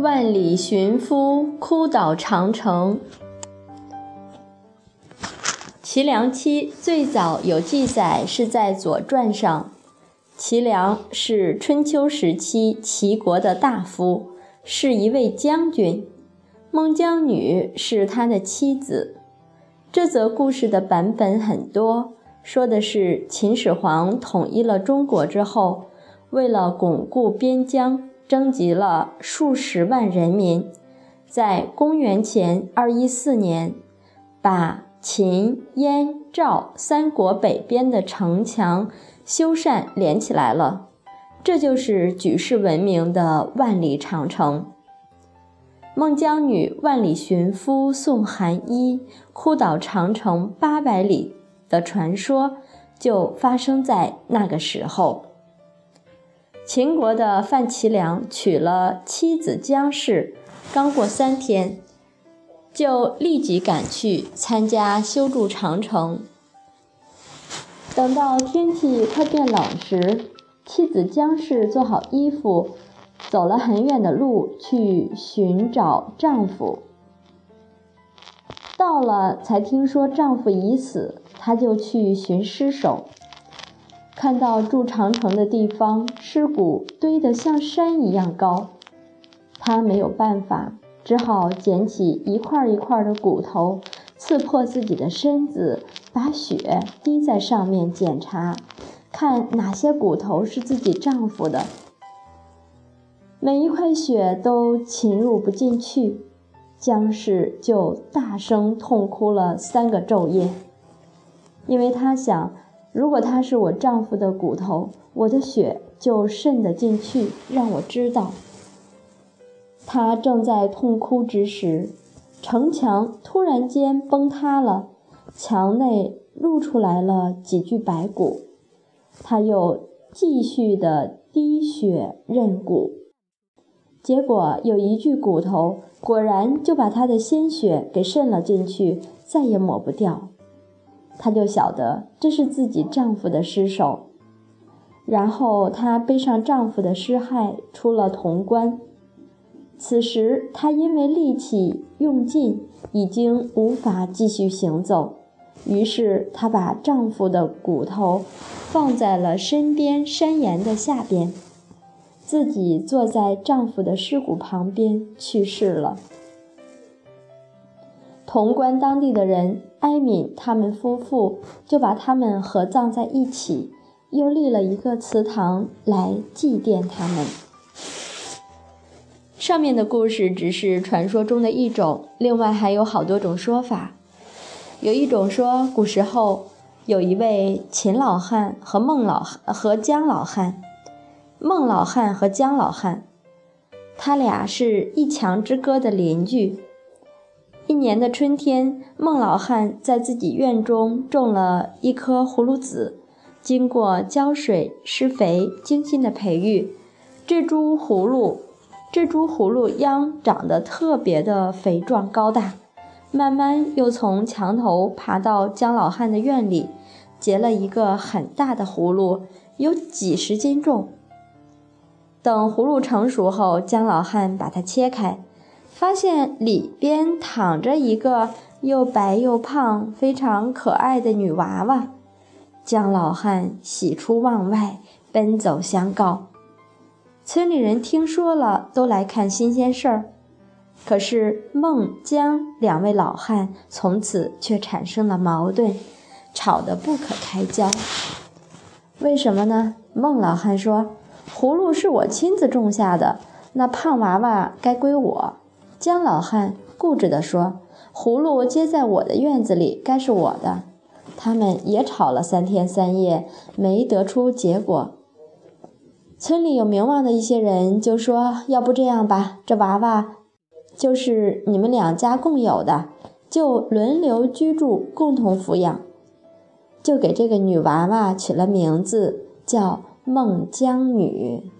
万里寻夫，哭倒长城。齐梁妻最早有记载是在《左传》上。齐梁是春秋时期齐国的大夫，是一位将军。孟姜女是他的妻子。这则故事的版本很多，说的是秦始皇统一了中国之后，为了巩固边疆，征集了数十万人民，在公元前二一四年，把秦、燕、赵三国北边的城墙修缮连起来了，这就是举世闻名的万里长城。孟姜女万里寻夫送寒衣，哭倒长城八百里的传说就发生在那个时候。秦国的范齐良娶了妻子姜氏，刚过三天，就立即赶去参加修筑长城。等到天气快变冷时，妻子姜氏做好衣服。走了很远的路去寻找丈夫，到了才听说丈夫已死，她就去寻尸首。看到筑长城的地方，尸骨堆得像山一样高，她没有办法，只好捡起一块一块的骨头，刺破自己的身子，把血滴在上面检查，看哪些骨头是自己丈夫的。每一块血都侵入不进去，姜氏就大声痛哭了三个昼夜。因为她想，如果他是我丈夫的骨头，我的血就渗得进去，让我知道。他正在痛哭之时，城墙突然间崩塌了，墙内露出来了几具白骨。他又继续的滴血认骨。结果有一具骨头，果然就把他的鲜血给渗了进去，再也抹不掉。她就晓得这是自己丈夫的尸首。然后她背上丈夫的尸骸出了潼关。此时她因为力气用尽，已经无法继续行走，于是她把丈夫的骨头放在了身边山岩的下边。自己坐在丈夫的尸骨旁边去世了。潼关当地的人艾敏他们夫妇，就把他们合葬在一起，又立了一个祠堂来祭奠他们。上面的故事只是传说中的一种，另外还有好多种说法。有一种说，古时候有一位秦老汉和孟老和姜老汉。孟老汉和姜老汉，他俩是一墙之隔的邻居。一年的春天，孟老汉在自己院中种了一颗葫芦籽，经过浇水、施肥、精心的培育，这株葫芦，这株葫芦秧长得特别的肥壮高大，慢慢又从墙头爬到姜老汉的院里，结了一个很大的葫芦，有几十斤重。等葫芦成熟后，姜老汉把它切开，发现里边躺着一个又白又胖、非常可爱的女娃娃。姜老汉喜出望外，奔走相告。村里人听说了，都来看新鲜事儿。可是孟姜两位老汉从此却产生了矛盾，吵得不可开交。为什么呢？孟老汉说。葫芦是我亲自种下的，那胖娃娃该归我。姜老汉固执地说：“葫芦接在我的院子里，该是我的。”他们也吵了三天三夜，没得出结果。村里有名望的一些人就说：“要不这样吧，这娃娃就是你们两家共有的，就轮流居住，共同抚养。”就给这个女娃娃取了名字，叫。孟姜女。